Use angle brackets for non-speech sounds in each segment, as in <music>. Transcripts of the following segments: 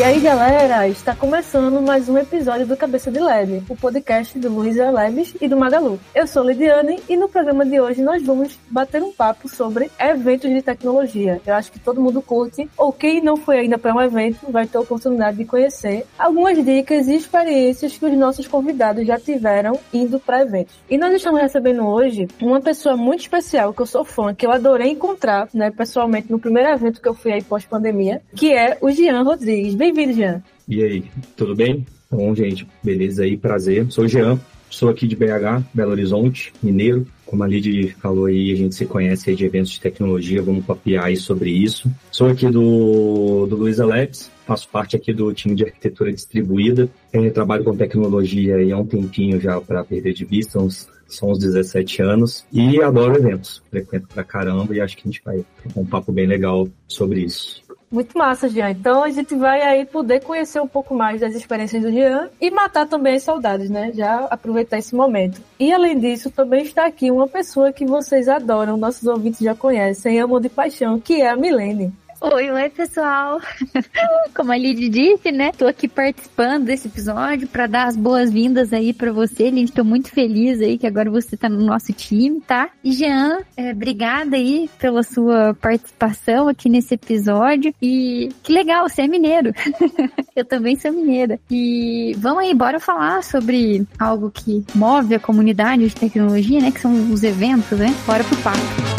E aí, galera, está começando mais um episódio do Cabeça de Lab, o podcast do Luísa Labs e do Magalu. Eu sou Lidiane e no programa de hoje nós vamos bater um papo sobre eventos de tecnologia. Eu acho que todo mundo curte, ou quem não foi ainda para um evento vai ter a oportunidade de conhecer algumas dicas e experiências que os nossos convidados já tiveram indo para eventos. E nós estamos recebendo hoje uma pessoa muito especial que eu sou fã, que eu adorei encontrar, né, pessoalmente no primeiro evento que eu fui aí pós-pandemia, que é o Jean Rodrigues. Bem-vindo, Jean. E aí, tudo bem? Bom, gente, beleza aí, prazer. Sou o Jean, sou aqui de BH, Belo Horizonte, mineiro. Como a Lid falou aí, a gente se conhece aí de eventos de tecnologia, vamos papiar aí sobre isso. Sou aqui do, do Luiza Labs, faço parte aqui do time de arquitetura distribuída. Eu trabalho com tecnologia aí há um tempinho já para perder de vista, uns, são uns 17 anos. E adoro eventos, frequento pra caramba e acho que a gente vai ter um papo bem legal sobre isso. Muito massa, Jean. Então a gente vai aí poder conhecer um pouco mais das experiências do Jean e matar também as saudades, né? Já aproveitar esse momento. E além disso, também está aqui uma pessoa que vocês adoram, nossos ouvintes já conhecem, amam de paixão, que é a Milene. Oi, oi, pessoal. <laughs> Como a Lid disse, né? Tô aqui participando desse episódio para dar as boas-vindas aí para você, Lid. Tô muito feliz aí que agora você tá no nosso time, tá? E Jean, é, obrigada aí pela sua participação aqui nesse episódio. E que legal, você é mineiro. <laughs> Eu também sou mineira. E vamos aí, bora falar sobre algo que move a comunidade de tecnologia, né? Que são os eventos, né? Bora pro papo.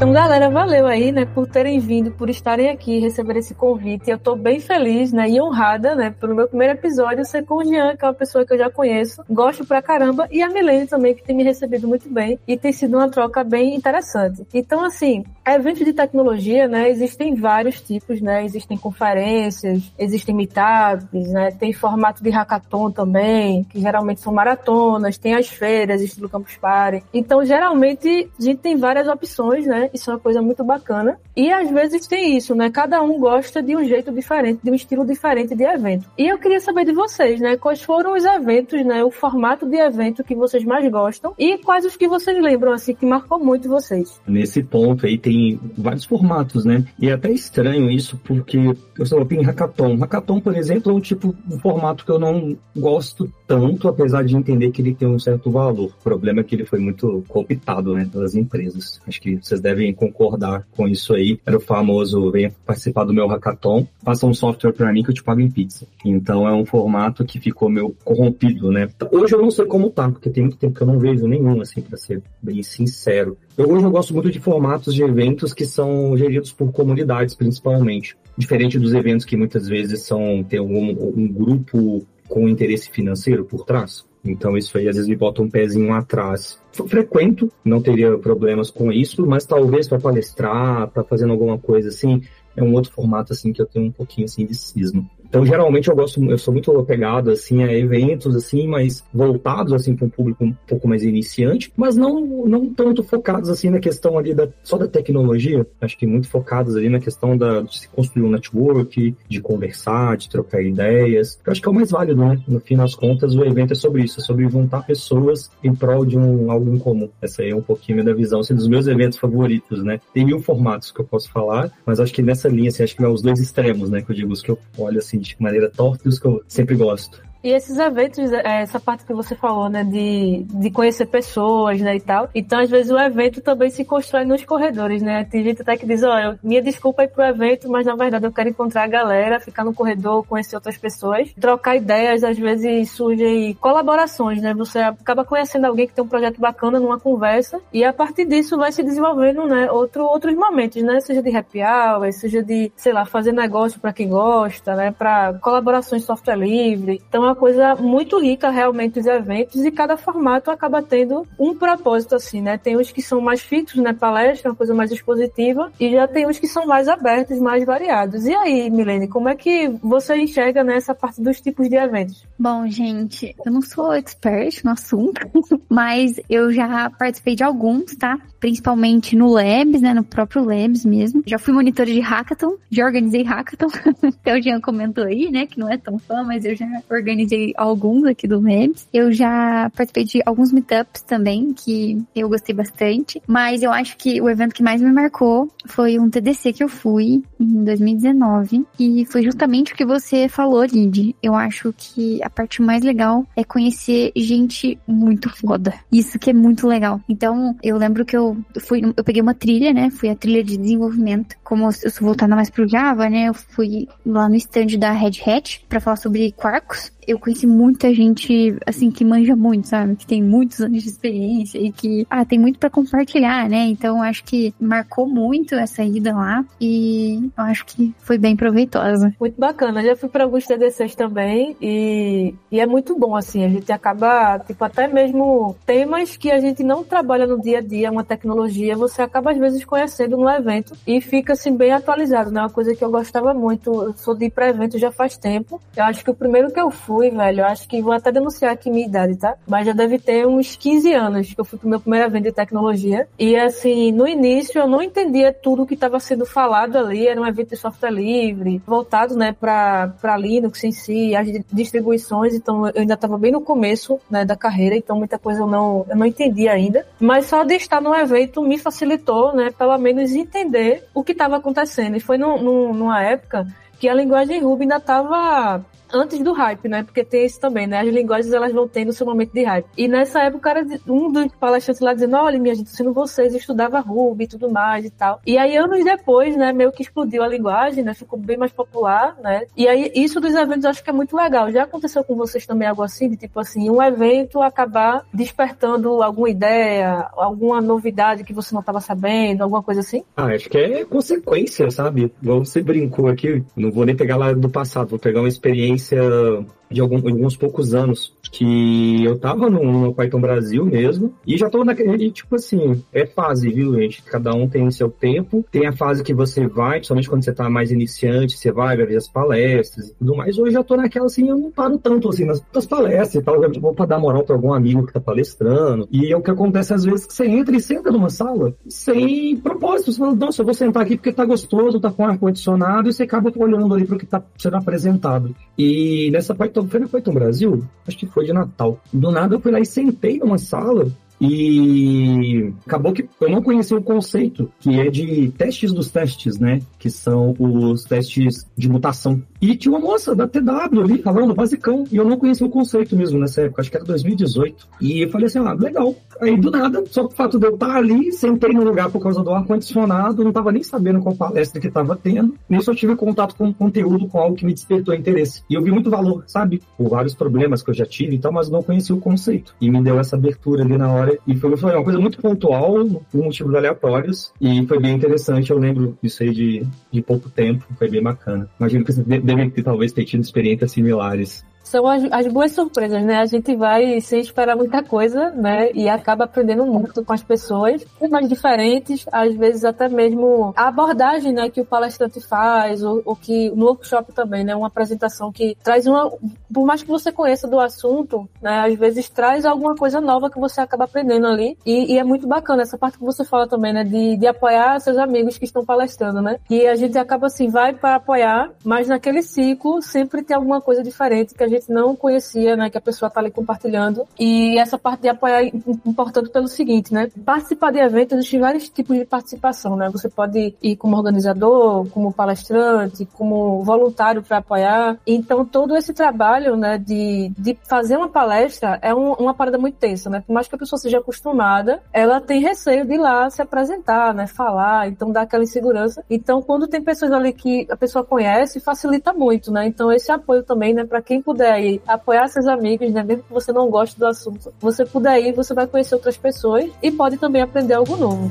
Então, galera, valeu aí, né, por terem vindo, por estarem aqui, receber esse convite. Eu tô bem feliz, né, e honrada, né, pelo meu primeiro episódio ser com o Jean, que é uma pessoa que eu já conheço, gosto pra caramba, e a Milene também, que tem me recebido muito bem, e tem sido uma troca bem interessante. Então, assim, eventos de tecnologia, né, existem vários tipos, né, existem conferências, existem meetups, né, tem formato de hackathon também, que geralmente são maratonas, tem as feiras, estilo Campus Party. Então, geralmente, a gente tem várias opções, né, isso é uma coisa muito bacana. E às vezes tem isso, né? Cada um gosta de um jeito diferente, de um estilo diferente de evento. E eu queria saber de vocês, né? Quais foram os eventos, né? O formato de evento que vocês mais gostam e quais os que vocês lembram, assim, que marcou muito vocês. Nesse ponto aí tem vários formatos, né? E é até estranho isso, porque eu só tem hackathon. Hackathon, por exemplo, é um tipo, um formato que eu não gosto tanto, apesar de entender que ele tem um certo valor. O problema é que ele foi muito cooptado, né, pelas empresas. Acho que vocês devem concordar com isso aí. Era o famoso, venha participar do meu hackathon, faça um software para mim que eu te pago em pizza. Então é um formato que ficou meio corrompido, né? Hoje eu não sei como tá, porque tem muito tempo que eu não vejo nenhum, assim, para ser bem sincero. Eu, hoje eu gosto muito de formatos de eventos que são geridos por comunidades, principalmente. Diferente dos eventos que muitas vezes são, tem um, um grupo com interesse financeiro por trás. Então isso aí às vezes me bota um pezinho atrás. Frequento, não teria problemas com isso, mas talvez para palestrar, para fazendo alguma coisa assim, é um outro formato assim que eu tenho um pouquinho assim de cisma. Então, geralmente eu gosto, eu sou muito apegado assim a eventos assim, mas voltados assim para um público um pouco mais iniciante, mas não não tanto focados assim na questão ali da só da tecnologia. Acho que muito focados ali na questão da de se construir um network, de conversar, de trocar ideias. Eu acho que é o mais válido, né? No fim das contas, o evento é sobre isso, é sobre juntar pessoas em prol de um algo em comum. Essa aí é um pouquinho da visão assim, dos meus eventos favoritos, né? Tem mil formatos que eu posso falar, mas acho que nessa linha assim, acho que é os dois extremos, né? Que eu digo os que eu olho assim de maneira torta e os que eu sempre gosto. E esses eventos, é, essa parte que você falou, né, de, de conhecer pessoas, né, e tal. Então, às vezes, o evento também se constrói nos corredores, né? Tem gente até que diz, olha, minha desculpa é ir pro evento, mas na verdade eu quero encontrar a galera, ficar no corredor, conhecer outras pessoas, trocar ideias, às vezes surgem colaborações, né? Você acaba conhecendo alguém que tem um projeto bacana numa conversa e a partir disso vai se desenvolvendo, né, outro, outros momentos, né? Seja de happy hour, seja de, sei lá, fazer negócio para quem gosta, né? Para colaborações software livre. Então, uma coisa muito rica realmente os eventos e cada formato acaba tendo um propósito assim, né? Tem os que são mais fixos, né? Palestra, uma coisa mais expositiva e já tem os que são mais abertos, mais variados. E aí, Milene, como é que você enxerga nessa parte dos tipos de eventos? Bom, gente, eu não sou expert no assunto, <laughs> mas eu já participei de alguns, tá? Principalmente no Labs, né? No próprio Labs mesmo. Já fui monitora de hackathon, já organizei hackathon. <laughs> Até o Jean comentou aí, né? Que não é tão fã, mas eu já organizei organizei alguns aqui do Memes. Eu já participei de alguns meetups também, que eu gostei bastante. Mas eu acho que o evento que mais me marcou foi um TDC que eu fui em 2019. E foi justamente o que você falou, Lid. Eu acho que a parte mais legal é conhecer gente muito foda. Isso que é muito legal. Então, eu lembro que eu fui, eu peguei uma trilha, né? Fui a trilha de desenvolvimento. Como eu sou voltada mais pro Java, né? Eu fui lá no stand da Red Hat para falar sobre Quarkus eu conheci muita gente, assim, que manja muito, sabe? Que tem muitos anos de experiência e que, ah, tem muito para compartilhar, né? Então, acho que marcou muito essa ida lá e eu acho que foi bem proveitosa. Muito bacana. Já fui para alguns TDCs também e, e é muito bom, assim. A gente acaba, tipo, até mesmo temas que a gente não trabalha no dia a dia, uma tecnologia, você acaba às vezes conhecendo no evento e fica, assim, bem atualizado, né? Uma coisa que eu gostava muito. Eu sou de ir para evento já faz tempo. Eu acho que o primeiro que eu fui fui, velho, eu acho que vou até denunciar aqui minha idade, tá? Mas já deve ter uns 15 anos que eu fui pro meu primeiro evento de tecnologia. E assim, no início eu não entendia tudo que estava sendo falado ali. Era um evento de software livre, voltado, né, pra, pra Linux em si, as distribuições. Então eu ainda estava bem no começo, né, da carreira. Então muita coisa eu não, eu não entendi ainda. Mas só de estar no evento me facilitou, né, pelo menos entender o que estava acontecendo. E foi numa época que a linguagem Ruby ainda estava antes do hype, né? Porque tem isso também, né? As linguagens elas vão tendo seu momento de hype. E nessa época, era um dos palestrantes lá dizendo: olha, minha gente, sendo vocês, estudava Ruby e tudo mais e tal. E aí, anos depois, né, meio que explodiu a linguagem, né? Ficou bem mais popular, né? E aí, isso dos eventos eu acho que é muito legal. Já aconteceu com vocês também algo assim, de tipo assim, um evento acabar despertando alguma ideia, alguma novidade que você não estava sabendo, alguma coisa assim? Ah, acho que é consequência, sabe? Você brincou aqui, não vou nem pegar lá do passado, vou pegar uma experiência experiência de algum, alguns poucos anos que eu tava no, no Python Brasil mesmo e já tô naquele, tipo assim, é fase, viu, gente? Cada um tem seu tempo, tem a fase que você vai, principalmente quando você tá mais iniciante, você vai, vai ver as palestras e tudo mais. Hoje eu tô naquela, assim, eu não paro tanto, assim, nas, nas palestras e tal, eu vou pra dar moral pra algum amigo que tá palestrando. E é o que acontece às vezes que você entra e senta numa sala sem propósito. Você fala, nossa, eu vou sentar aqui porque tá gostoso, tá com ar-condicionado e você acaba olhando ali pro que tá sendo apresentado. E nessa Python foi na Python Brasil? Acho que foi de Natal. Do nada eu fui lá e sentei numa sala e acabou que eu não conhecia o conceito, que é de testes dos testes, né? Que são os testes de mutação. E tinha uma moça da TW ali falando basicão, e eu não conhecia o conceito mesmo nessa época, acho que era 2018. E eu falei assim, ah, legal. Aí do nada, só o fato de eu estar ali, sentei no lugar por causa do ar-condicionado, não estava nem sabendo qual palestra que estava tendo. Nisso eu tive contato com conteúdo, com algo que me despertou interesse. E eu vi muito valor, sabe? Por vários problemas que eu já tive e tal, mas não conhecia o conceito. E me deu essa abertura ali na hora e foi, uma coisa muito pontual, por motivos aleatórios, e foi bem interessante. Eu lembro disso aí de, de pouco tempo, foi bem bacana. Imagino que você deve ter, talvez, ter tido experiências similares são as, as, boas surpresas, né? A gente vai sem esperar muita coisa, né? E acaba aprendendo muito com as pessoas, mais diferentes, às vezes até mesmo a abordagem, né, que o palestrante faz, ou, ou, que no workshop também, né? Uma apresentação que traz uma, por mais que você conheça do assunto, né? Às vezes traz alguma coisa nova que você acaba aprendendo ali. E, e é muito bacana essa parte que você fala também, né? De, de apoiar seus amigos que estão palestrando, né? E a gente acaba assim, vai para apoiar, mas naquele ciclo sempre tem alguma coisa diferente que a gente não conhecia, né, que a pessoa está ali compartilhando. E essa parte de apoiar é importante pelo seguinte, né, participar de eventos, existem vários tipos de participação, né, você pode ir como organizador, como palestrante, como voluntário para apoiar. Então, todo esse trabalho, né, de, de fazer uma palestra é um, uma parada muito tensa, né, por mais que a pessoa seja acostumada, ela tem receio de ir lá se apresentar, né, falar, então dá aquela insegurança. Então, quando tem pessoas ali que a pessoa conhece, facilita muito, né, então esse apoio também, né, para quem puder puder ir apoiar seus amigos, né? Mesmo que você não goste do assunto, você puder ir, você vai conhecer outras pessoas e pode também aprender algo novo.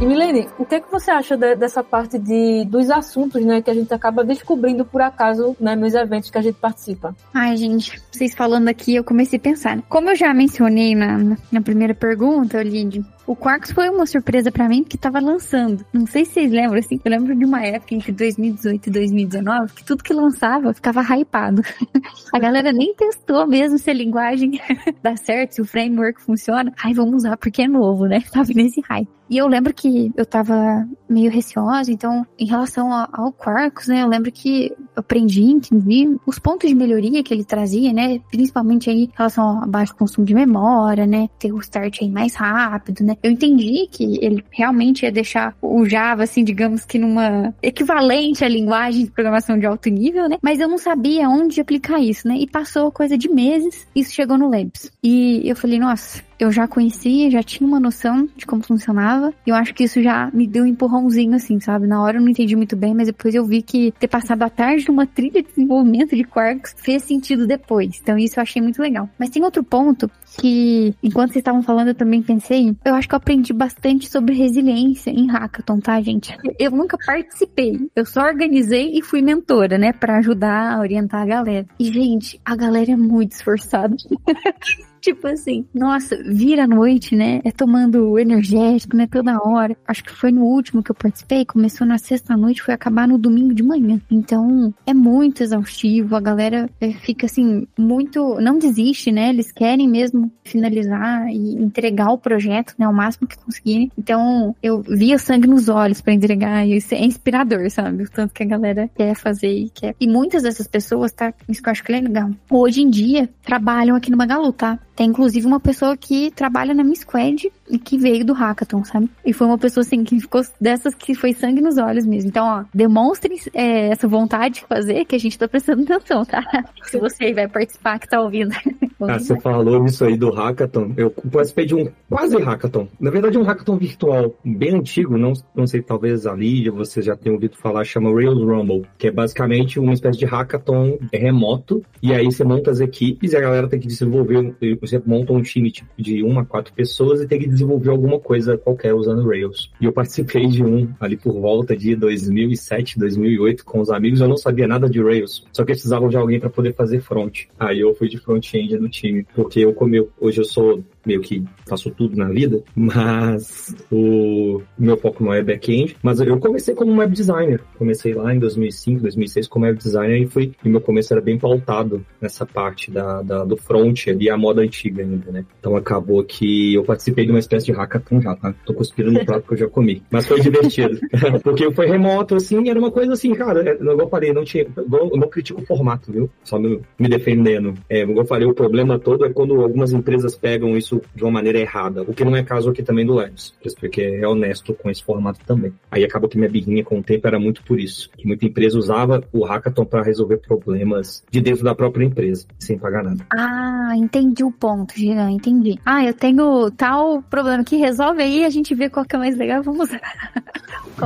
E Milene, o que é que você acha de, dessa parte de, dos assuntos, né, que a gente acaba descobrindo por acaso, né, nos eventos que a gente participa? Ai, gente, vocês falando aqui, eu comecei a pensar. Como eu já mencionei na, na primeira pergunta, Lid, o Quarks foi uma surpresa para mim porque tava lançando. Não sei se vocês lembram, assim, eu lembro de uma época entre 2018 e 2019 que tudo que lançava ficava hypado. <laughs> a galera nem testou mesmo se a linguagem <laughs> dá certo, se o framework funciona. Ai, vamos usar porque é novo, né? <laughs> Tava nesse hype. E eu lembro que eu tava meio receosa, então, em relação ao Quarkus, né, eu lembro que aprendi, entendi os pontos de melhoria que ele trazia, né, principalmente aí em relação ao baixo consumo de memória, né, ter o start aí mais rápido, né. Eu entendi que ele realmente ia deixar o Java, assim, digamos que numa equivalente à linguagem de programação de alto nível, né, mas eu não sabia onde aplicar isso, né, e passou coisa de meses, isso chegou no Labs. E eu falei, nossa, eu já conhecia, já tinha uma noção de como funcionava. E eu acho que isso já me deu um empurrãozinho, assim, sabe? Na hora eu não entendi muito bem, mas depois eu vi que ter passado a tarde numa trilha de desenvolvimento de Quarks fez sentido depois. Então isso eu achei muito legal. Mas tem outro ponto que, enquanto vocês estavam falando, eu também pensei. Eu acho que eu aprendi bastante sobre resiliência em Hackathon, tá, gente? Eu nunca participei. Eu só organizei e fui mentora, né? para ajudar a orientar a galera. E, gente, a galera é muito esforçada. <laughs> Tipo assim, nossa, vira a noite, né? É tomando energético, né? Toda hora. Acho que foi no último que eu participei, começou na sexta-noite, foi acabar no domingo de manhã. Então, é muito exaustivo. A galera é, fica assim, muito. Não desiste, né? Eles querem mesmo finalizar e entregar o projeto, né? O máximo que conseguirem. Então, eu via sangue nos olhos para entregar. E isso é inspirador, sabe? O tanto que a galera quer fazer e quer. E muitas dessas pessoas, tá? Isso que eu acho que é legal. Hoje em dia, trabalham aqui no Magalu, tá? Tem inclusive uma pessoa que trabalha na minha squad e que veio do hackathon, sabe? E foi uma pessoa assim que ficou dessas que foi sangue nos olhos mesmo. Então, ó, demonstrem é, essa vontade de fazer que a gente tá prestando atenção, tá? <laughs> Se você vai participar que tá ouvindo. Ah, você falou isso aí do hackathon. Eu participei de um quase hackathon. Na verdade, um hackathon virtual bem antigo. Não, não sei, talvez a Lídia, você já tenha ouvido falar, chama Rails Rumble, que é basicamente uma espécie de hackathon remoto. E aí você monta as equipes e a galera tem que desenvolver você monta um time tipo, de uma a quatro pessoas e tem que desenvolver alguma coisa qualquer usando Rails. E eu participei de um ali por volta de 2007, 2008 com os amigos. Eu não sabia nada de Rails, só que precisavam de alguém para poder fazer front. Aí eu fui de front-end time, porque eu como eu, hoje eu sou meio que faço tudo na vida, mas o meu foco não é back-end. Mas eu comecei como web designer. Comecei lá em 2005, 2006 como web designer e foi e meu começo era bem pautado nessa parte da, da do front ali, a moda antiga ainda, né? Então acabou que eu participei de uma espécie de hackathon já, tá? Tô cuspindo no prato que eu já comi. Mas foi divertido. <laughs> Porque foi remoto, assim, era uma coisa assim, cara, é, igual eu falei, não tinha. Eu não critico o formato, viu? Só me, me defendendo. É, igual eu falei, o problema todo é quando algumas empresas pegam isso de uma maneira errada, o que não é caso aqui também do Labs, porque é honesto com esse formato também. Aí acabou que minha birrinha com o tempo era muito por isso, que muita empresa usava o hackathon para resolver problemas de dentro da própria empresa, sem pagar nada. Ah, entendi o ponto, Giran, entendi. Ah, eu tenho tal problema que resolve aí, a gente vê qual que é mais legal, vamos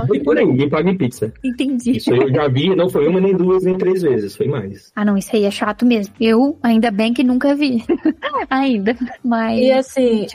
Foi por aí, ninguém paga em pizza. Entendi. Isso eu já vi, não foi uma, nem duas, nem três vezes, foi mais. Ah, não, isso aí é chato mesmo. Eu, ainda bem que nunca vi. <laughs> ainda, mas... E assim,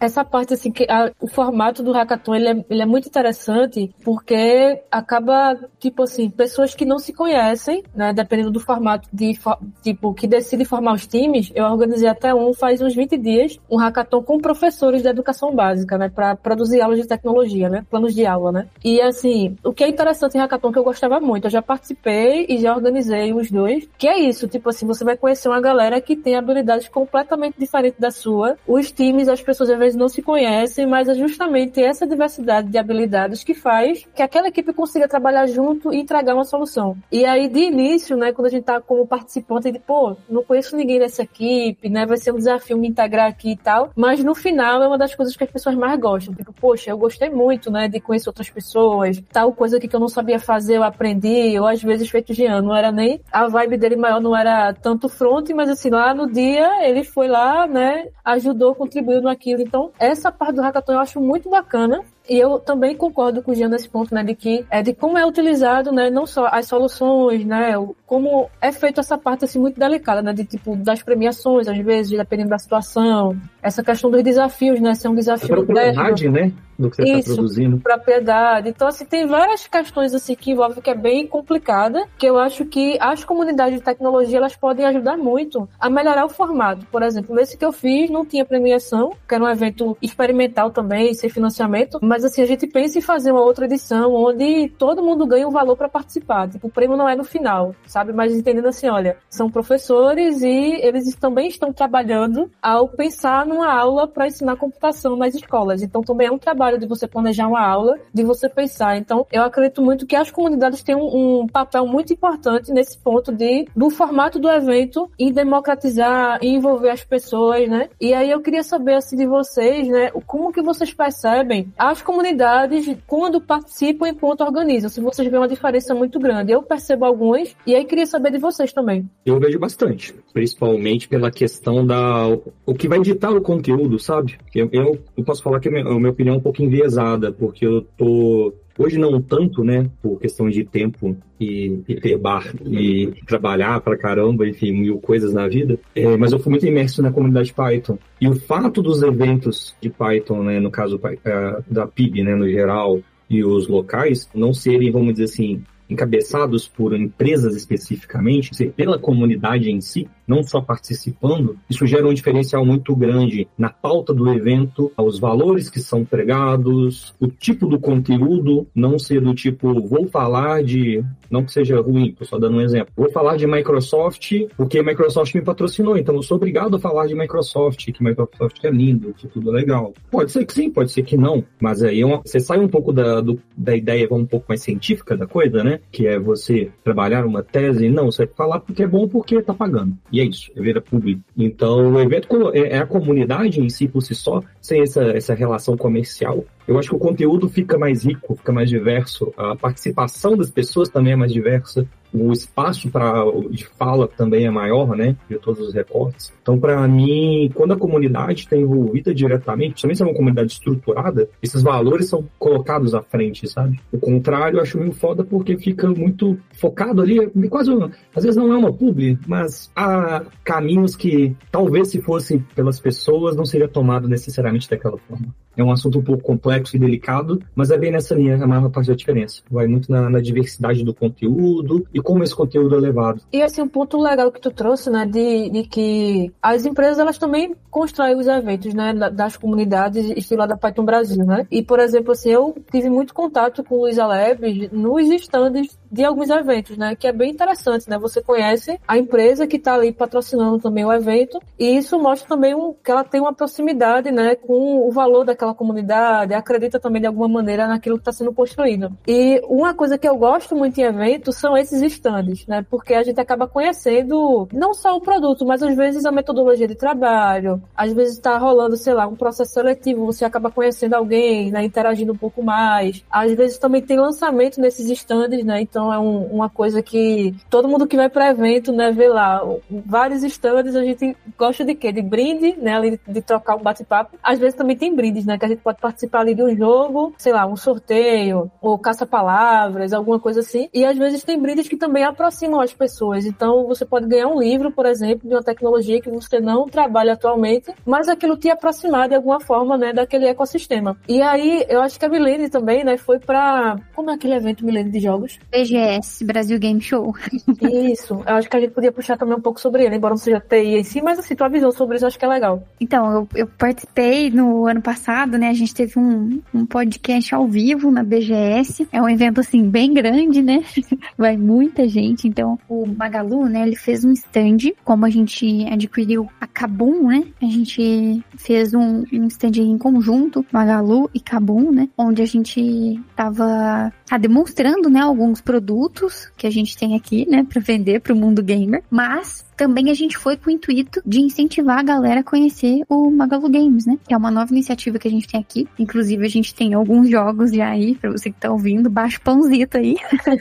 essa parte assim, que a, o formato do hackathon, ele é, ele é muito interessante porque acaba, tipo assim, pessoas que não se conhecem, né, dependendo do formato de, tipo, que decide formar os times, eu organizei até um faz uns 20 dias, um hackathon com professores da educação básica, né, para produzir aulas de tecnologia, né, planos de aula, né. E assim, o que é interessante em hackathon que eu gostava muito, eu já participei e já organizei os dois, que é isso, tipo assim, você vai conhecer uma galera que tem habilidades completamente diferentes da sua, os times, as pessoas às vezes não se conhecem, mas é justamente essa diversidade de habilidades que faz que aquela equipe consiga trabalhar junto e entregar uma solução. E aí, de início, né, quando a gente tá como participante, de, pô, não conheço ninguém dessa equipe, né, vai ser um desafio me integrar aqui e tal, mas no final é uma das coisas que as pessoas mais gostam. Tipo, poxa, eu gostei muito, né, de conhecer outras pessoas, tal coisa que eu não sabia fazer, eu aprendi, ou às vezes feito de ano, não era nem, a vibe dele maior não era tanto front, mas assim, lá no dia ele foi lá, né, ajudou, contribuiu naquilo. Então, essa parte do hackathon eu acho muito bacana. E eu também concordo com o Jean nesse ponto, né, de que é de como é utilizado, né, não só as soluções, né, como é feito essa parte assim muito delicada, né, de tipo das premiações, às vezes, dependendo da situação, essa questão dos desafios, né, ser um desafio a propriedade, né, do que você está produzindo. propriedade. Então, assim, tem várias questões assim que envolvem que é bem complicada, que eu acho que as comunidades de tecnologia elas podem ajudar muito a melhorar o formato. Por exemplo, nesse que eu fiz não tinha premiação, que era um evento experimental também, sem financiamento, mas assim, a gente pensa em fazer uma outra edição onde todo mundo ganha um valor para participar. Tipo, o prêmio não é no final, sabe? Mas entendendo assim, olha, são professores e eles também estão trabalhando ao pensar numa aula para ensinar computação nas escolas. Então também é um trabalho de você planejar uma aula, de você pensar. Então eu acredito muito que as comunidades têm um, um papel muito importante nesse ponto de do formato do evento e democratizar e envolver as pessoas, né? E aí eu queria saber assim de vocês, né, como que vocês percebem as comunidades quando participam enquanto organizam, se vocês veem uma diferença muito grande. Eu percebo algumas e aí queria saber de vocês também. Eu vejo bastante, principalmente pela questão da o que vai ditar o conteúdo, sabe? Eu, eu, eu posso falar que a minha, a minha opinião é um pouco enviesada, porque eu tô Hoje não tanto, né, por questão de tempo e, e ter bar e trabalhar pra caramba, enfim, mil coisas na vida, é, mas eu fui muito imerso na comunidade Python. E o fato dos eventos de Python, né, no caso uh, da PIB, né, no geral, e os locais, não serem, vamos dizer assim, encabeçados por empresas especificamente, pela comunidade em si, não só participando, isso gera um diferencial muito grande na pauta do evento, aos valores que são pregados, o tipo do conteúdo, não ser do tipo, vou falar de, não que seja ruim, tô só dando um exemplo, vou falar de Microsoft porque Microsoft me patrocinou, então eu sou obrigado a falar de Microsoft, que Microsoft é lindo, que tudo é legal. Pode ser que sim, pode ser que não, mas aí é você sai um pouco da, do, da ideia um pouco mais científica da coisa, né? Que é você trabalhar uma tese, não, você falar porque é bom porque tá pagando. E é isso, é evento público. Então, o evento é, é a comunidade em si por si só, sem essa, essa relação comercial. Eu acho que o conteúdo fica mais rico, fica mais diverso, a participação das pessoas também é mais diversa, o espaço para de fala também é maior, né, de todos os recortes. Então, para mim, quando a comunidade está envolvida diretamente, principalmente se é uma comunidade estruturada, esses valores são colocados à frente, sabe? O contrário, eu acho meio foda porque fica muito focado ali, quase, às vezes não é uma publi, mas há caminhos que talvez se fosse pelas pessoas não seria tomado necessariamente daquela forma. É um assunto um pouco complexo e delicado, mas é bem nessa linha a maior parte da diferença. Vai muito na, na diversidade do conteúdo e como esse conteúdo é levado. E assim, um ponto legal que tu trouxe, né, de, de que as empresas elas também constroem os eventos, né, das comunidades estilo da Python Brasil, né? E, por exemplo, assim, eu tive muito contato com o Labs nos stands de alguns eventos, né? Que é bem interessante, né? Você conhece a empresa que está ali patrocinando também o evento e isso mostra também um, que ela tem uma proximidade, né? Com o valor daquela comunidade, acredita também de alguma maneira naquilo que está sendo construído. E uma coisa que eu gosto muito em eventos são esses stands, né? Porque a gente acaba conhecendo não só o produto, mas às vezes a metodologia de trabalho, às vezes está rolando, sei lá, um processo seletivo, você acaba conhecendo alguém, né? Interagindo um pouco mais. Às vezes também tem lançamento nesses stands, né? Então é um, uma coisa que todo mundo que vai para evento, né, vê lá vários stands, a gente gosta de quê? De brinde, né, de, de trocar um bate-papo. Às vezes também tem brindes, né, que a gente pode participar ali de um jogo, sei lá, um sorteio, ou caça-palavras, alguma coisa assim. E às vezes tem brindes que também aproximam as pessoas. Então você pode ganhar um livro, por exemplo, de uma tecnologia que você não trabalha atualmente, mas aquilo te aproximar de alguma forma, né, daquele ecossistema. E aí, eu acho que a Milene também, né, foi para como é aquele evento Milene de jogos? BGS, Brasil Game Show. <laughs> Isso, eu acho que a gente podia puxar também um pouco sobre ele, embora não seja TI em si, mas assim, tua visão sobre isso eu acho que é legal. Então, eu, eu participei no ano passado, né? A gente teve um, um podcast ao vivo na BGS. É um evento, assim, bem grande, né? <laughs> Vai muita gente. Então, o Magalu, né? Ele fez um stand, como a gente adquiriu a Kabum, né? A gente fez um, um stand em conjunto, Magalu e Kabum, né? Onde a gente tava tá demonstrando, né, alguns produtos que a gente tem aqui, né, para vender para o mundo gamer, mas também a gente foi com o intuito de incentivar a galera a conhecer o Magalu Games, né? Que é uma nova iniciativa que a gente tem aqui. Inclusive, a gente tem alguns jogos já aí, pra você que tá ouvindo, baixo pãozito aí.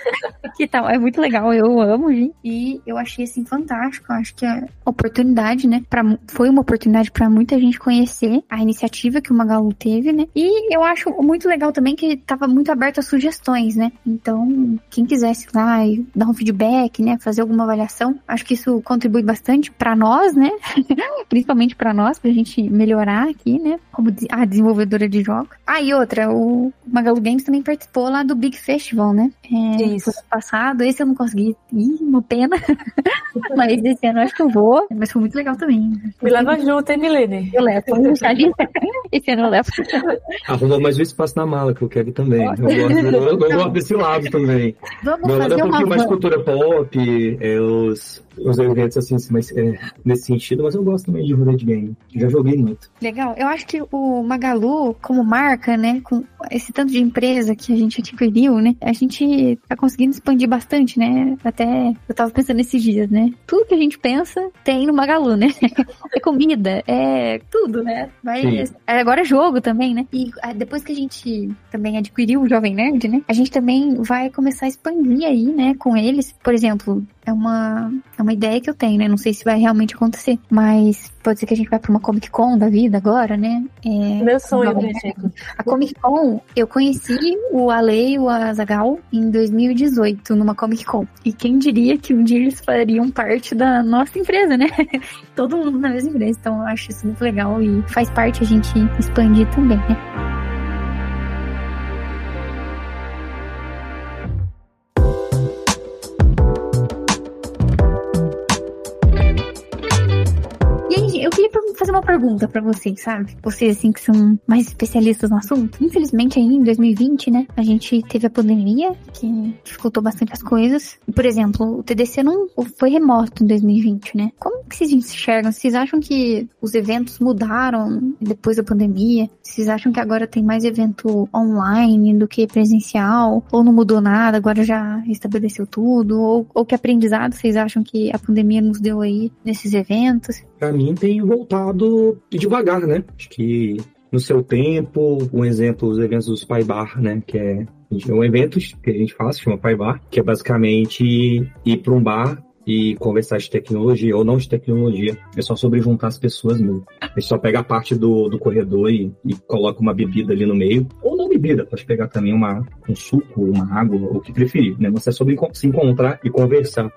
<laughs> que tal? É muito legal, eu amo, gente. E eu achei, assim, fantástico. Eu acho que é oportunidade, né? Pra, foi uma oportunidade para muita gente conhecer a iniciativa que o Magalu teve, né? E eu acho muito legal também que tava muito aberto a sugestões, né? Então, quem quisesse lá e dar um feedback, né? Fazer alguma avaliação, acho que isso contribui contribui bastante para nós, né? <laughs> Principalmente para nós, pra gente melhorar aqui, né? Como a desenvolvedora de jogos. Ah, e outra, o Magalu Games também participou lá do Big Festival, né? É, Isso. passado, esse eu não consegui ir, uma pena. <laughs> mas esse ano acho que eu vou. Mas foi muito legal também. Me leva junto, hein, Milene? Eu levo, Esse ano eu levo. Arruma mais um espaço na mala, que eu quero também. Eu gosto, eu, eu gosto desse lado também. Vamos Meu fazer é um pouquinho mais cultura pop, é, os os eventos assim, mas, é, nesse sentido, mas eu gosto também de rolê de game. Já joguei muito. Legal. Eu acho que o Magalu, como marca, né, com esse tanto de empresa que a gente adquiriu, né, a gente tá conseguindo expandir bastante, né? Até eu tava pensando nesses dias, né? Tudo que a gente pensa tem no Magalu, né? <laughs> é comida, é tudo, né? Vai, é, agora é jogo também, né? E ah, depois que a gente também adquiriu o Jovem Nerd, né? A gente também vai começar a expandir aí, né, com eles. Por exemplo, é uma, é uma ideia que eu tenho, né? Não sei se vai realmente acontecer, mas pode ser que a gente vá pra uma Comic Con da vida agora, né? É, Meu sonho, né, A Comic Con, eu conheci o Ale e o Azagal em 2018, numa Comic Con. E quem diria que um dia eles fariam parte da nossa empresa, né? <laughs> Todo mundo na mesma empresa. Então eu acho isso muito legal e faz parte a gente expandir também, né? Fazer uma pergunta para vocês, sabe? Vocês, assim, que são mais especialistas no assunto. Infelizmente, aí em 2020, né, a gente teve a pandemia, que dificultou bastante as coisas. Por exemplo, o TDC não foi remoto em 2020, né? Como que vocês enxergam? Vocês acham que os eventos mudaram depois da pandemia? Vocês acham que agora tem mais evento online do que presencial? Ou não mudou nada, agora já estabeleceu tudo? Ou, ou que aprendizado vocês acham que a pandemia nos deu aí nesses eventos? Para mim tem voltado devagar, né? Acho que no seu tempo, um exemplo, os eventos dos Pai Bar, né? Que é um evento que a gente faz, chama Pai Bar, que é basicamente ir para um bar e conversar de tecnologia ou não de tecnologia. É só sobre juntar as pessoas mesmo. A gente só pega a parte do, do corredor e, e coloca uma bebida ali no meio. Ou não bebida, pode pegar também uma, um suco, uma água, o que preferir. Né? Mas é sobre se encontrar e conversar.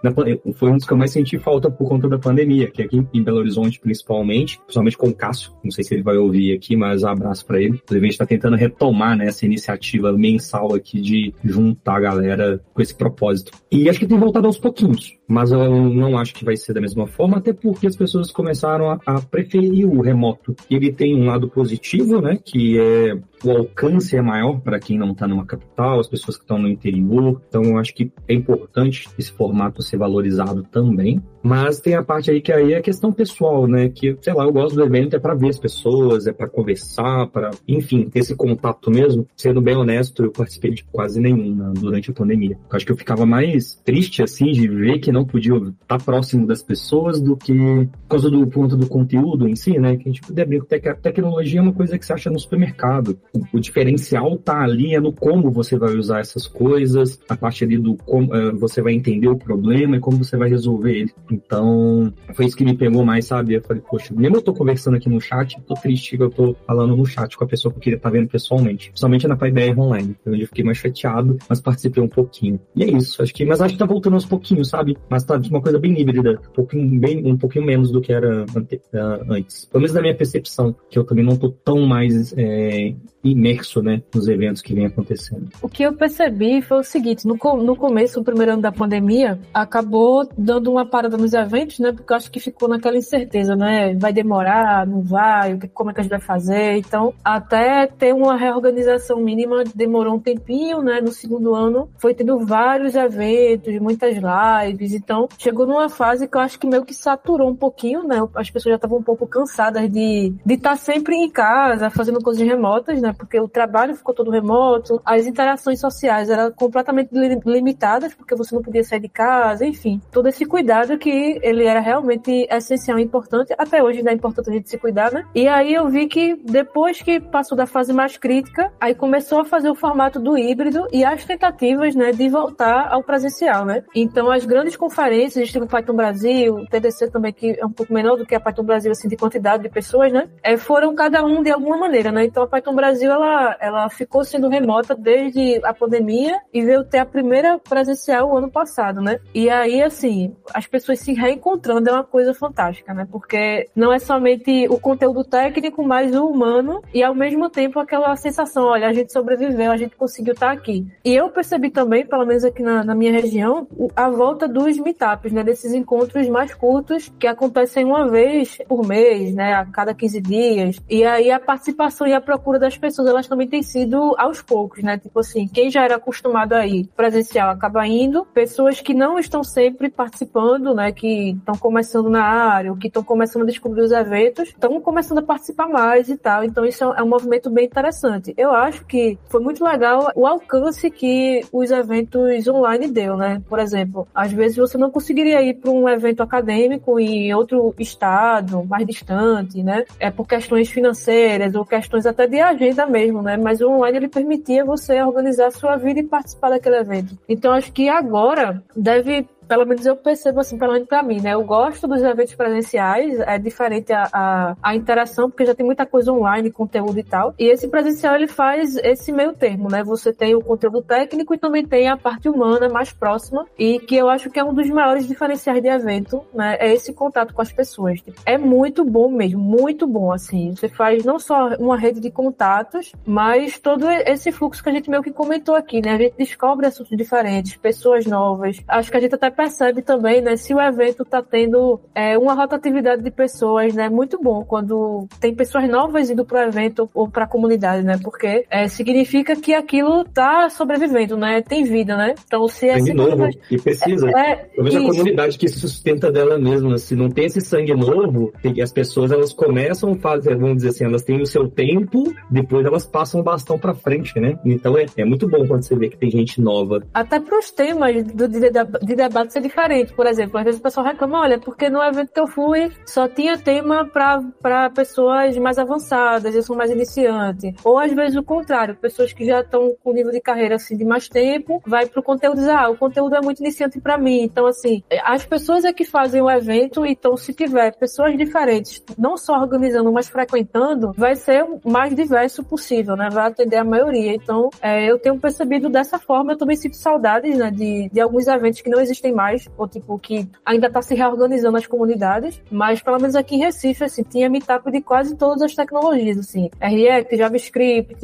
Foi um dos que eu mais senti falta por conta da pandemia, que aqui em Belo Horizonte, principalmente, principalmente com o Cássio, não sei se ele vai ouvir aqui, mas um abraço para ele. A gente está tentando retomar né, essa iniciativa mensal aqui de juntar a galera com esse propósito. E acho que tem voltado aos pouquinhos mas eu não acho que vai ser da mesma forma, até porque as pessoas começaram a, a preferir o remoto. Ele tem um lado positivo, né, que é o alcance é maior para quem não está numa capital, as pessoas que estão no interior. Então, eu acho que é importante esse formato ser valorizado também. Mas tem a parte aí que aí é questão pessoal, né? Que, sei lá, eu gosto do evento é para ver as pessoas, é para conversar, para, enfim, ter esse contato mesmo. Sendo bem honesto, eu participei de quase nenhum durante a pandemia. Eu acho que eu ficava mais triste, assim, de ver que não podia estar próximo das pessoas do que por causa do ponto do conteúdo em si, né? Que a gente puder abrir. Tecnologia é uma coisa que você acha no supermercado o diferencial tá ali é no como você vai usar essas coisas, a parte ali do como uh, você vai entender o problema e como você vai resolver ele. Então, foi isso que me pegou mais, sabe? Eu falei, poxa, mesmo eu tô conversando aqui no chat, tô triste que eu tô falando no chat com a pessoa que eu queria estar tá vendo pessoalmente. Principalmente na PyBR Online, onde eu fiquei mais chateado, mas participei um pouquinho. E é isso, acho que, mas acho que tá voltando aos pouquinhos, sabe? Mas tá uma coisa bem híbrida, um pouquinho, bem, um pouquinho menos do que era uh, antes. Pelo menos na minha percepção, que eu também não tô tão mais é, imerso, né, nos eventos que vem acontecendo. O que eu percebi foi o seguinte, no, no começo, o primeiro ano da pandemia, acabou dando uma parada nos eventos, né, porque eu acho que ficou naquela incerteza, né, vai demorar, não vai, como é que a gente vai fazer, então, até ter uma reorganização mínima demorou um tempinho, né, no segundo ano foi tendo vários eventos, muitas lives, então, chegou numa fase que eu acho que meio que saturou um pouquinho, né, as pessoas já estavam um pouco cansadas de estar tá sempre em casa, fazendo coisas remotas, né, porque o trabalho ficou todo remoto, as interações sociais eram completamente limitadas, porque você não podia sair de casa, enfim, todo esse cuidado que ele era realmente essencial e importante, até hoje ainda é importante a gente se cuidar, né? E aí eu vi que depois que passou da fase mais crítica, aí começou a fazer o formato do híbrido e as tentativas, né, de voltar ao presencial, né? Então as grandes conferências, a gente teve o Python Brasil, o TDC também, que é um pouco menor do que a Python Brasil, assim, de quantidade de pessoas, né? É, foram cada um de alguma maneira, né? Então a Python Brasil Brasil ela, ela ficou sendo remota desde a pandemia e veio ter a primeira presencial o ano passado, né? E aí, assim, as pessoas se reencontrando é uma coisa fantástica, né? Porque não é somente o conteúdo técnico, mas o humano e ao mesmo tempo aquela sensação, olha, a gente sobreviveu, a gente conseguiu estar aqui. E eu percebi também, pelo menos aqui na, na minha região, a volta dos meetups, né? Desses encontros mais curtos que acontecem uma vez por mês, né? A cada 15 dias. E aí a participação e a procura das pessoas, elas também têm sido aos poucos, né? Tipo assim, quem já era acostumado a ir presencial acaba indo, pessoas que não estão sempre participando, né? Que estão começando na área, ou que estão começando a descobrir os eventos, estão começando a participar mais e tal. Então isso é um movimento bem interessante. Eu acho que foi muito legal o alcance que os eventos online deu, né? Por exemplo, às vezes você não conseguiria ir para um evento acadêmico em outro estado, mais distante, né? É por questões financeiras ou questões até de agenda mesmo, né? Mas o online ele permitia você organizar a sua vida e participar daquele evento. Então acho que agora deve pelo menos eu percebo assim, pelo menos pra mim, né? Eu gosto dos eventos presenciais, é diferente a, a, a, interação, porque já tem muita coisa online, conteúdo e tal. E esse presencial, ele faz esse meio termo, né? Você tem o conteúdo técnico e também tem a parte humana mais próxima, e que eu acho que é um dos maiores diferenciais de evento, né? É esse contato com as pessoas. É muito bom mesmo, muito bom, assim. Você faz não só uma rede de contatos, mas todo esse fluxo que a gente meio que comentou aqui, né? A gente descobre assuntos diferentes, pessoas novas. Acho que a gente até percebe também, né, se o evento está tendo é, uma rotatividade de pessoas, né, muito bom quando tem pessoas novas indo para o evento ou para a comunidade, né, porque é, significa que aquilo está sobrevivendo, né, tem vida, né. Então se é novo e precisa. É, Eu vejo isso. a comunidade que se sustenta dela mesma, se não tem esse sangue novo, as pessoas elas começam a fazer, vamos dizer assim, elas têm o seu tempo, depois elas passam o bastão para frente, né. Então é, é muito bom quando você vê que tem gente nova. Até para os temas do, de, de, de debate pode ser diferente. Por exemplo, às vezes o pessoal reclama, olha, porque no evento que eu fui só tinha tema para pessoas mais avançadas, eu sou mais iniciante. Ou às vezes o contrário, pessoas que já estão com nível de carreira assim de mais tempo, vai pro conteúdo e diz, ah, o conteúdo é muito iniciante para mim. Então, assim, as pessoas é que fazem o evento, então se tiver pessoas diferentes, não só organizando, mas frequentando, vai ser o mais diverso possível, né? Vai atender a maioria. Então, é, eu tenho percebido dessa forma, eu também sinto saudades, né, de, de alguns eventos que não existem mais, ou tipo, que ainda está se reorganizando as comunidades, mas pelo menos aqui em Recife, assim, tinha meetup de quase todas as tecnologias, assim, React, JavaScript,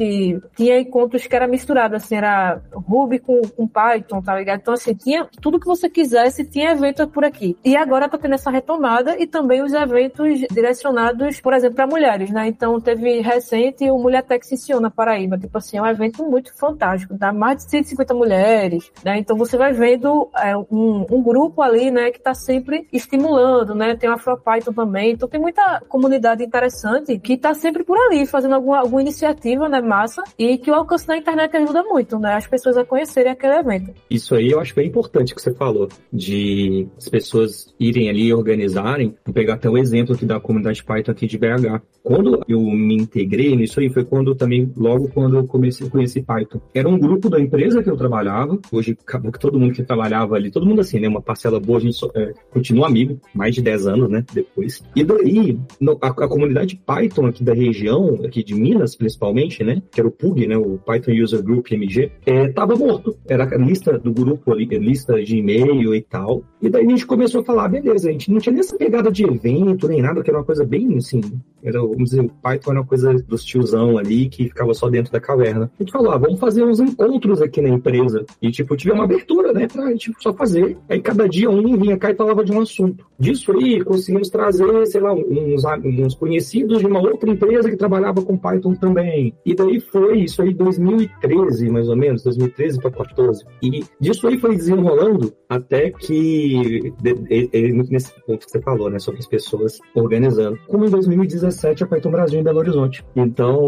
tinha encontros que era misturado, assim, era Ruby com, com Python, tá ligado? Então, assim, tinha tudo que você quisesse, tinha evento por aqui. E agora tá tendo essa retomada e também os eventos direcionados, por exemplo, para mulheres, né? Então, teve recente o Mulher Tech Sensio na Paraíba, tipo assim, é um evento muito fantástico, dá mais de 150 mulheres, né? Então, você vai vendo é, um, um, grupo ali, né, que está sempre estimulando, né? Tem o AfroPython também. Então tem muita comunidade interessante que está sempre por ali, fazendo alguma, alguma iniciativa, né, massa, e que o alcance da internet ajuda muito, né? As pessoas a conhecerem aquele evento. Isso aí eu acho bem importante que você falou, de as pessoas irem ali e organizarem. Vou pegar até o um exemplo aqui da comunidade Python aqui de BH. Quando eu me integrei nisso aí, foi quando também, logo quando eu comecei a conhecer Python. Era um grupo da empresa que eu trabalhava, hoje acabou que todo mundo que trabalhava ali, todo mundo assim, né? Uma parcela boa, a gente só, é, continua amigo, mais de 10 anos, né? Depois. E daí, no, a, a, comunidade Python aqui da região, aqui de Minas, principalmente, né? Que era o PUG, né? O Python User Group MG, é, tava morto. Era a lista do grupo ali, lista de e-mail e tal. E daí a gente começou a falar, beleza, a gente não tinha nem essa pegada de evento, nem nada, que era uma coisa bem, assim, era, vamos dizer, o Python era uma coisa dos tiozão ali, que ficava só dentro da caverna. A gente falou, ah, vamos fazer uns encontros aqui na empresa. E, tipo, tive uma abertura, né, pra gente só fazer. Aí cada dia um vinha cá e falava de um assunto. Disso aí, conseguimos trazer, sei lá, uns, uns conhecidos de uma outra empresa que trabalhava com Python também. E daí foi isso aí 2013, mais ou menos, 2013 para 2014. E disso aí foi desenrolando até que, de, de, de, nesse ponto que você falou, né, sobre as pessoas organizando. Como em 2017 a Python Brasil em Belo Horizonte. Então,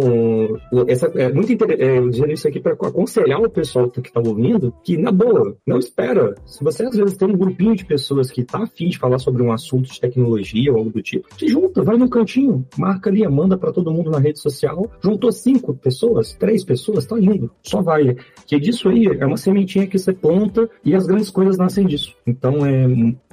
essa, é muito interessante, é, isso aqui para aconselhar o pessoal que está ouvindo que, na boa, não espera. Se você às vezes tem um grupinho de pessoas que tá afim de falar sobre um assunto de tecnologia ou algo do tipo, se junta, vai no cantinho, marca ali, manda para todo mundo na rede social. Juntou cinco pessoas, três pessoas, tá indo, só vai. Que disso aí é uma sementinha que você planta e as grandes coisas nascem disso. Então, é,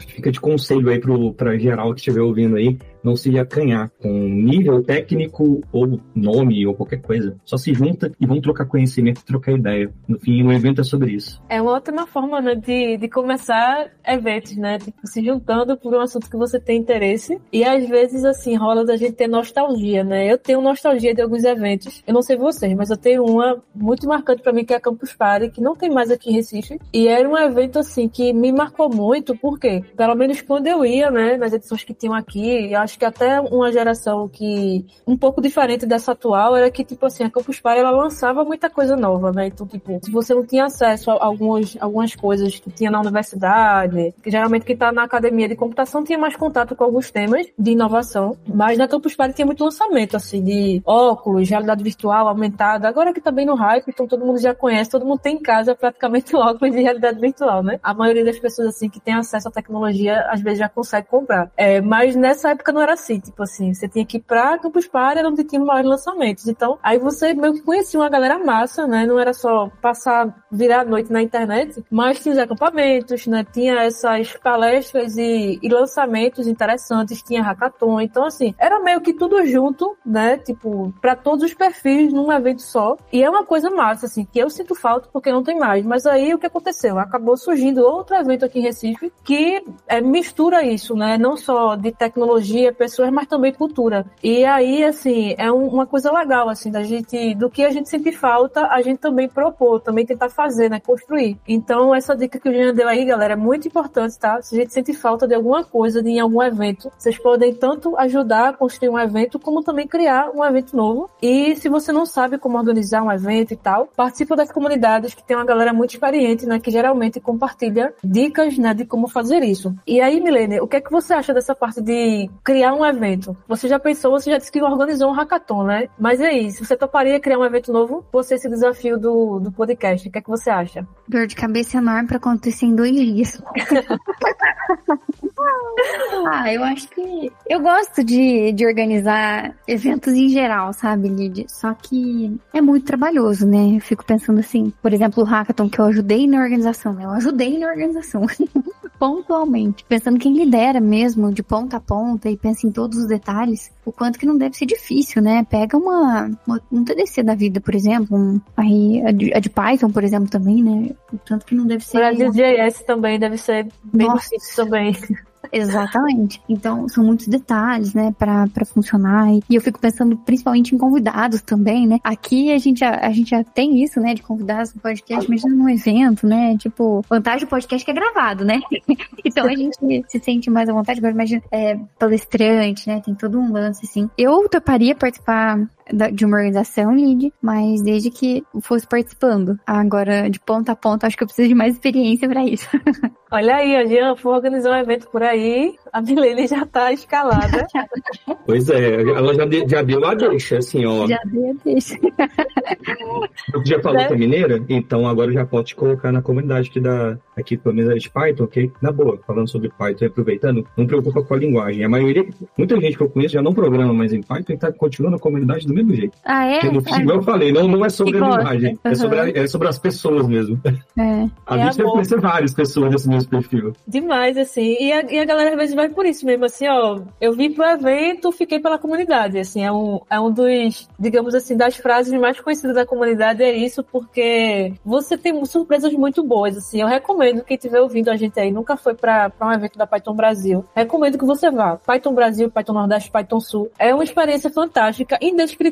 fica de conselho aí pro, pra geral que estiver ouvindo aí, não se acanhar com nível técnico ou nome ou qualquer coisa. Só se junta e vão trocar conhecimento, trocar ideia. No fim, o evento é sobre isso. É uma ótima forma né, de, de começar eventos, né? Tipo, se juntando por um assunto que você tem interesse. E às vezes, assim, rola da gente ter nostalgia, né? Eu tenho nostalgia de alguns eventos. Eu não sei vocês, mas eu tenho uma muito marcante para mim que é a Campus Party, que não tem mais aqui em Recife. E era um evento, assim, que me marcou muito, porque, pelo menos quando eu ia, né, nas edições que tinham aqui, eu acho que até uma geração que, um pouco diferente dessa atual, era que, tipo assim, a Campus Party, ela lançava muita coisa nova, né? Então, tipo, se você não tinha acesso a alguns, algumas coisas que tinha na universidade, que geralmente quem tá na academia de computação tinha mais contato com alguns temas de inovação, mas na Campus Party tinha muito lançamento, assim, de óculos, realidade virtual aumentada, agora que tá bem no hype, então todo mundo já conhece, todo mundo tem em casa praticamente <laughs> óculos de realidade virtual, né? A maioria das pessoas, assim, que tem acesso à tecnologia, às vezes já consegue comprar. É, mas nessa época não era assim, tipo assim, você tinha que ir pra Campus Party, era onde tinha maiores lançamentos. Então, aí você meio que conhecia uma galera massa, né? Não era só passar, virar a noite na internet, mas tinha os acampamentos, né? Tinha essas palestras e, e lançamentos interessantes, tinha hackathon. Então, assim, era meio que tudo junto, né? Tipo, para todos os perfis num evento só. E é uma coisa massa, assim, que eu sinto falta porque não tem mais. Mas aí o que aconteceu? Acabou surgindo outro evento aqui em Recife que é, mistura isso, né? Não só de tecnologia, pessoas, mas também cultura. E aí, assim, é um, uma coisa legal, assim, da gente, do que a gente sente falta, a gente também propor, também tentar fazer, né? Construir. Então, essa dica que o Jean deu aí, galera, é muito importante, tá? Se a gente sente falta de alguma coisa, de algum evento, vocês podem tanto ajudar a construir um evento, como também criar um evento novo. E se você não sabe como organizar um evento e tal, participa das comunidades que tem uma galera muito experiente, né? Que geralmente compartilha dicas, né? De como fazer isso. E aí, Milene, o que é que você acha dessa parte de criar um evento? Você já pensou, você já disse que organizou um hackathon, né? Mas e aí, se você toparia criar um evento novo, você esse desafio do, do podcast, o que é que você acha? Dor de cabeça enorme pra acontecer em dois dias. <laughs> ah, eu acho que. Eu gosto de, de organizar eventos em geral, sabe, Lid? Só que é muito trabalhoso, né? Eu fico pensando assim, por exemplo, o hackathon que eu ajudei na organização, né? Eu ajudei na organização. <laughs> Pontualmente. Pensando quem lidera mesmo, de ponta a ponta, e pensa em todos os detalhes, o quanto que não deve ser difícil, né? Pega uma, uma um TDC da vida, por exemplo, um, aí a de, a de, Python, por exemplo, também, né? O tanto que não deve ser. A de JS também deve ser bem Nossa. difícil também. Exatamente. Então, são muitos detalhes, né, pra, pra funcionar. E eu fico pensando principalmente em convidados também, né? Aqui a gente já, a gente já tem isso, né, de convidados no podcast, mas num evento, né? Tipo, vantagem do podcast que é gravado, né? <laughs> então a gente se sente mais à vontade. Agora, imagina, é, palestrante, né? Tem todo um lance, assim. Eu toparia participar de uma organização, Lid, mas desde que fosse participando. Agora, de ponta a ponta, acho que eu preciso de mais experiência para isso. <laughs> Olha aí, a Jean for organizar um evento por aí, a Milene já tá escalada. <laughs> pois é, ela já, de, já deu a deixa, assim, ó. Já deu a deixa. <laughs> Eu já falou com a mineira, então agora já pode te colocar na comunidade aqui da aqui pelo menos de Python, ok? Na boa, falando sobre Python e aproveitando, não preocupa com a linguagem. A maioria, muita gente que eu conheço já não programa mais em Python e tá continuando a comunidade do mesmo jeito. Ah, é? No fim, eu falei, não, não é sobre a linguagem, uhum. é, sobre a, é sobre as pessoas mesmo. É. <laughs> A é gente deve conhecer várias pessoas desse mesmo perfil. Demais, assim. E a, e a galera às vezes vai por isso mesmo, assim, ó. Eu vim pro evento, fiquei pela comunidade, assim, é um, é um dos, digamos assim, das frases mais conhecidas da comunidade é isso, porque você tem surpresas muito boas, assim. Eu recomendo quem estiver ouvindo a gente aí, nunca foi para um evento da Python Brasil, recomendo que você vá. Python Brasil, Python Nordeste, Python Sul. É uma experiência fantástica, indescritível,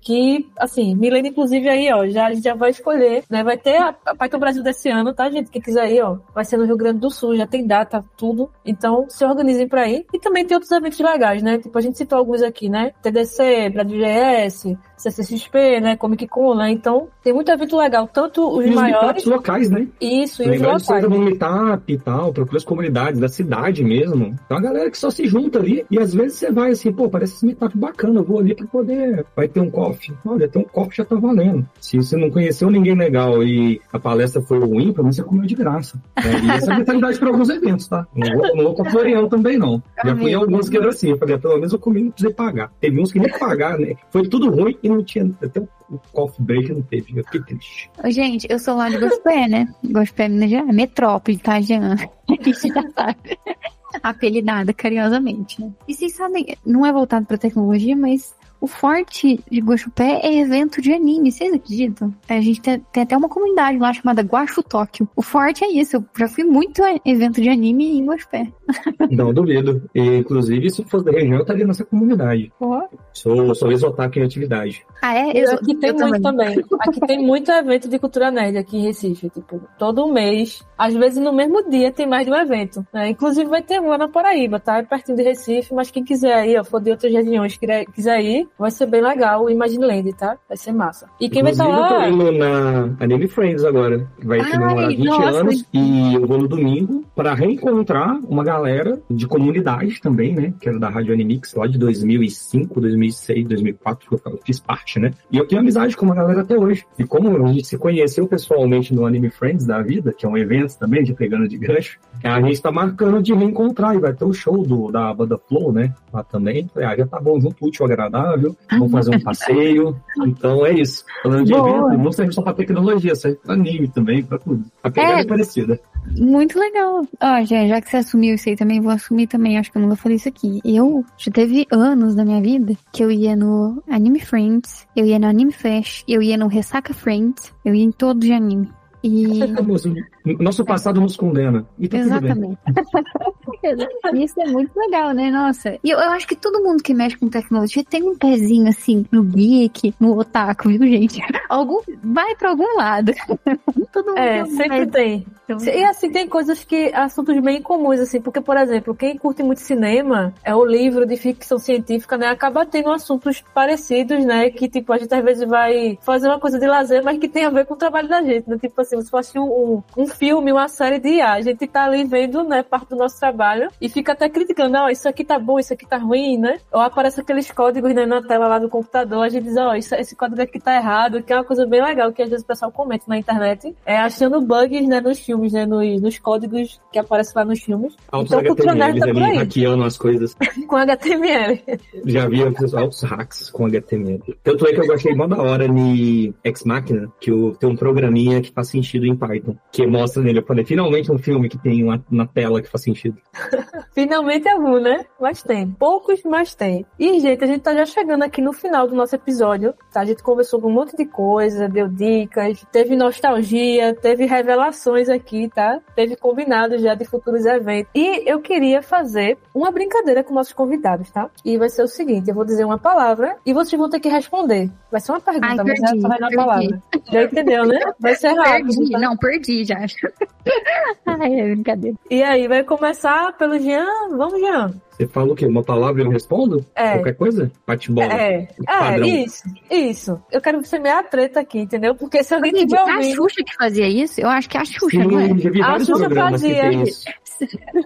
que, assim, Milene, inclusive, aí, ó, já, a gente já vai escolher, né? Vai ter a, a Python Brasil desse ano, tá, gente? Quem quiser ir, ó, vai ser no Rio Grande do Sul, já tem data, tudo. Então, se organizem para ir. E também tem outros eventos legais, né? Tipo, a gente citou alguns aqui, né? TDC, BradGS, CCXP, né? Comic Con, né? Então, tem muito evento legal, tanto os e maiores. Os locais, né? Isso, e os locais. no meetup e tal, procura as comunidades da cidade mesmo. Tem uma galera que só se junta ali e às vezes você vai assim, pô, parece esse meetup bacana, eu vou ali pra poder. Vai ter um coffee. Olha, tem um coffee já tá valendo. Se você não conheceu ninguém legal e a palestra foi ruim, pra mim você comeu de graça. Né? E essa é a mentalidade pra alguns eventos, tá? Não vou, não vou com a Floriano também, não. Já fui em alguns que era assim, eu falei, pelo menos eu comi, não precisei pagar. Teve uns que nem pagar, né? Foi tudo ruim e não tinha até o coffee break não teve, eu fiquei triste. Gente, eu sou lá de Gospé, né? Gospé, Minas Gerais, metrópole, tá, Jean? <laughs> Apelidada carinhosamente, né? E vocês sabem, não é voltado pra tecnologia, mas o forte de Guaxupé é evento de anime, vocês acreditam? A gente tem, tem, até uma comunidade lá chamada Guaxu Tóquio. O forte é isso, eu já fui muito a evento de anime em Guaxupé. <laughs> Não duvido. E, inclusive, se fosse da região, eu estaria nessa comunidade. Oh. Sou, sou ex-otaku em atividade. Ah, é? Eu, aqui tem muito também. também. Aqui tem muito evento de cultura nerd aqui em Recife. Tipo, todo mês, às vezes no mesmo dia, tem mais de um evento. Né? Inclusive vai ter um lá na Paraíba, tá? É pertinho de Recife, mas quem quiser aí, ó, for de outras regiões, quiser ir, vai ser bem legal o Imagine Land, tá? Vai ser massa. E quem Inclusive, vai estar lá... eu tô indo na Anime Friends agora, que vai comemorar 20 nossa. anos, e eu vou no domingo para reencontrar uma galera de comunidade também, né? Que era da Rádio Animix lá de 2005, 2006, 2004, que eu fiz parte, né? E eu tenho amizade com uma galera até hoje. E como a gente se conheceu pessoalmente no Anime Friends da vida, que é um evento também de pegando de gancho, a gente tá marcando de reencontrar e vai ter o show do, da banda Flow, né? Lá também. Ah, já tá bom, junto útil agradável, vamos fazer um passeio. Então é isso. Falando de Boa. evento, não serve só pra tecnologia, serve pra anime também, pra tudo. A pegada é, é parecida. Muito legal. Ó, já, já que você assumiu isso aí também, vou assumir também. Acho que eu nunca falei isso aqui. Eu já teve anos na minha vida que eu ia no Anime Friends, eu ia no Anime Fest, eu ia no Ressaca Friends, eu ia em todos de anime. E... Nosso passado nos condena. Tá Exatamente. <laughs> Isso é muito legal, né? Nossa. E eu, eu, acho que todo mundo que mexe com tecnologia tem um pezinho assim no geek, no otaku, viu, gente? <laughs> Algum, vai pra algum lado. <laughs> todo mundo é, sempre tem. Então, e assim, tem coisas que, assuntos bem comuns, assim, porque, por exemplo, quem curte muito cinema, é o livro de ficção científica, né? Acaba tendo assuntos parecidos, né? Que, tipo, a gente às vezes vai fazer uma coisa de lazer, mas que tem a ver com o trabalho da gente, né? Tipo assim, se fosse um, um filme, uma série de IA, a gente tá ali vendo, né, parte do nosso trabalho e fica até criticando, ó, oh, isso aqui tá bom, isso aqui tá ruim, né? Ou aparece aqueles códigos né, na tela lá do computador, a gente diz, ó, oh, esse código aqui tá errado, que é uma coisa bem legal que às vezes o pessoal comenta na internet, é achando bugs, né, nos filmes, né, nos, nos códigos que aparecem lá nos filmes. Altos então, HTML tá ali, hackeando as coisas. <laughs> com HTML. Já vi altos hacks com HTML. Tanto é que eu gostei mó da hora em Ex Machina, que tem um programinha que faz sentido em Python, que mostra nele, eu falei, finalmente um filme que tem uma, na tela que faz sentido. <laughs> finalmente é um, né? Mas tem. Poucos, mas tem. E, gente, a gente tá já chegando aqui no final do nosso episódio, tá? A gente conversou com um monte de coisa, deu dicas, teve nostalgia, teve revelações aqui, tá? Teve combinados já de futuros eventos. E eu queria fazer uma brincadeira com nossos convidados, tá? E vai ser o seguinte, eu vou dizer uma palavra e vocês vão ter que responder. Vai ser uma pergunta, Ai, perdi, mas vai na palavra. Já entendeu, né? <laughs> Vai ser rápido. Perdi. Tá? Não, perdi já. <laughs> Ai, é brincadeira. E aí, vai começar pelo Jean? Vamos, Jean. Você fala o quê? Uma palavra e eu respondo? É. Qualquer coisa? Bate-bola. É. é, isso. Isso. Eu quero semear a treta aqui, entendeu? Porque se alguém tiver ouvindo... A Xuxa que fazia isso? Eu acho que é a Xuxa, Sim, não é? Já vi a Xuxa fazia. isso.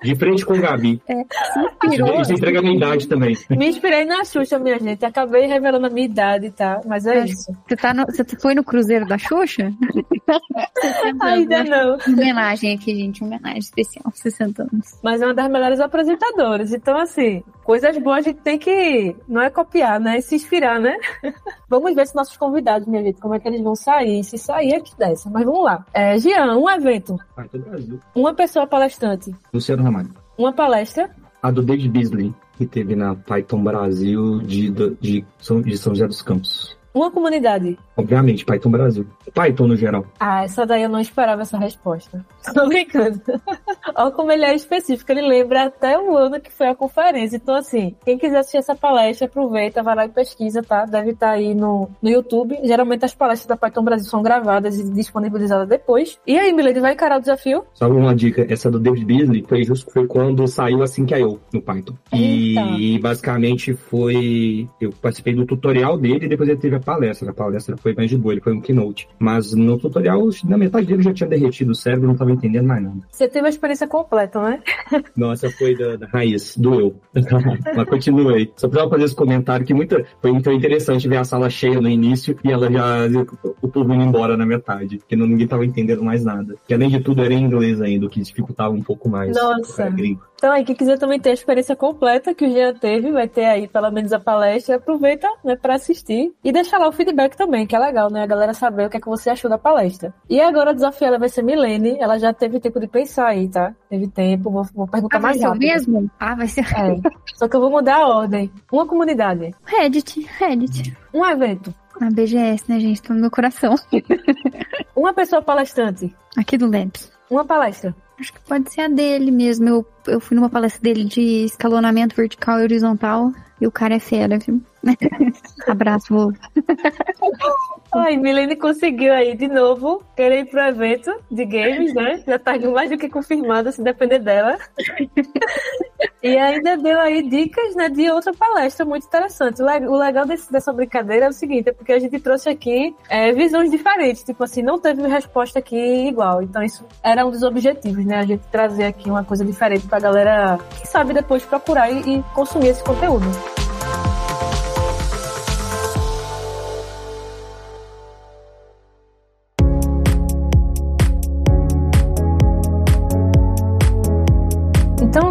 De frente com o Gabi. É, se inspirou. Isso entrega a minha idade também. Me inspirei na Xuxa, minha gente. Acabei revelando a minha idade, tá? Mas é, é isso. Você, tá no, você foi no Cruzeiro da Xuxa? <laughs> Ainda não. Homenagem aqui, gente. Homenagem especial. 60 anos. Mas é uma das melhores apresentadoras. Então, assim, coisas boas a gente tem que, não é copiar, né? Se inspirar, né? <laughs> vamos ver se nossos convidados, minha gente, como é que eles vão sair. Se sair aqui é dessa. Mas vamos lá. É, Jean, um evento. Ah, Brasil. Uma pessoa palestrante. Luciano Ramalho. Uma palestra. A do David Beasley, que teve na Python Brasil de, de, de São José dos Campos. Uma comunidade. Obviamente, Python Brasil. Python no geral. Ah, essa daí eu não esperava essa resposta. <laughs> Tô brincando. Olha como ele é específico, ele lembra até o ano que foi a conferência. Então, assim, quem quiser assistir essa palestra, aproveita, vai lá e pesquisa, tá? Deve estar tá aí no, no YouTube. Geralmente as palestras da Python Brasil são gravadas e disponibilizadas depois. E aí, Milady, vai encarar o desafio? Só uma dica, essa do David Beasley foi justo foi quando saiu assim que eu no Python. Eita. E basicamente foi. Eu participei do tutorial dele e depois ele teve a palestra. A palestra foi mais de boa, ele foi um keynote. Mas no tutorial, na metade dele já tinha derretido o cérebro, não estava entendendo mais nada. Você teve a experiência completa, né? <laughs> Nossa, foi da, da raiz, doeu. <laughs> Mas continuei. Só precisava fazer esse comentário que muita, foi muito interessante ver a sala cheia no início e ela já. o povo indo embora na metade, porque não, ninguém estava entendendo mais nada. Que além de tudo era em inglês ainda, o que dificultava um pouco mais. Nossa. Então aí, quem quiser também ter a experiência completa que o Jean teve, vai ter aí pelo menos a palestra, aproveita, né, para assistir e deixar lá o feedback também, que é legal, né, a galera saber o que é que você achou da palestra. E agora a desafiada vai ser Milene, ela já teve tempo de pensar aí, tá? Teve tempo, vou, vou perguntar ah, mais vai rápido. o mesmo? Ah, vai ser. É. Só que eu vou mudar a ordem. Uma comunidade, Reddit, Reddit. um evento, A BGS, né, gente? Tô no meu coração. <laughs> uma pessoa palestrante, Aqui do Labs. uma palestra. Acho que pode ser a dele mesmo. Eu, eu fui numa palestra dele de escalonamento vertical e horizontal. E o cara é fera, viu? Abraço, vô. Ai, Milene conseguiu aí de novo querer ir pro evento de games, né? Já tá mais do que confirmado, se depender dela. e ainda deu aí dicas, né, de outra palestra muito interessante. O le- O legal desse- dessa brincadeira é o seguinte, é porque a gente trouxe aqui é, visões diferentes. Tipo assim, não teve resposta aqui igual. Então isso era um dos objetivos, né? A gente trazer aqui uma coisa diferente pra galera, quem sabe depois procurar e, e consumir esse conteúdo.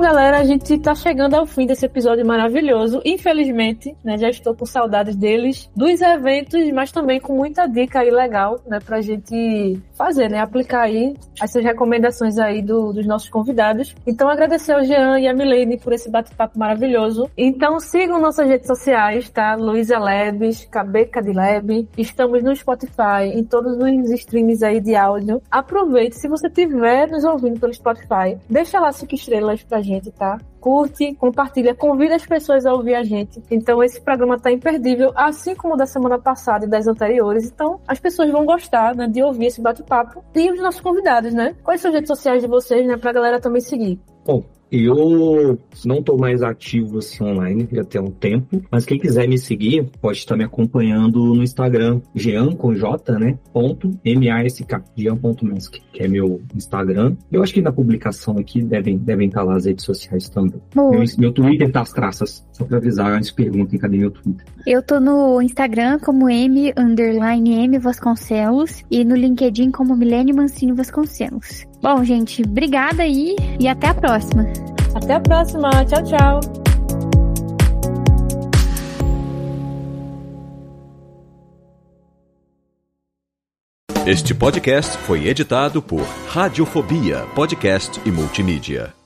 Galera, a gente tá chegando ao fim desse episódio maravilhoso. Infelizmente, né, já estou com saudades deles, dos eventos, mas também com muita dica aí legal, né, pra gente fazer, né, aplicar aí essas recomendações aí do- dos nossos convidados. Então, agradecer ao Jean e a Milene por esse bate-papo maravilhoso. Então, sigam nossas redes sociais, tá? Luísa Labs, Cabeca de Lab. Estamos no Spotify, em todos os streams aí de áudio. Aproveite, se você estiver nos ouvindo pelo Spotify, deixa lá cinco estrelas pra gente, tá? Curte, compartilha, convida as pessoas a ouvir a gente. Então esse programa tá imperdível, assim como o da semana passada e das anteriores. Então as pessoas vão gostar, né, de ouvir esse bate-papo e os nossos convidados, né? Quais são as redes sociais de vocês, né, pra galera também seguir? Bom, eu não tô mais ativo assim online, já tem um tempo, mas quem quiser me seguir pode estar me acompanhando no Instagram, Jean com J, né? Ponto M-A-S-K, Jean.mask, que é meu Instagram. Eu acho que na publicação aqui devem, devem estar lá as redes sociais também. Meu, meu Twitter tá as traças, só pra avisar antes perguntem cadê meu Twitter. Eu tô no Instagram como M underline M Vasconcelos e no LinkedIn como Milene Mancini Vasconcelos. Bom, gente, obrigada aí e até a próxima. Até a próxima, tchau, tchau! Este podcast foi editado por Radiofobia, podcast e multimídia.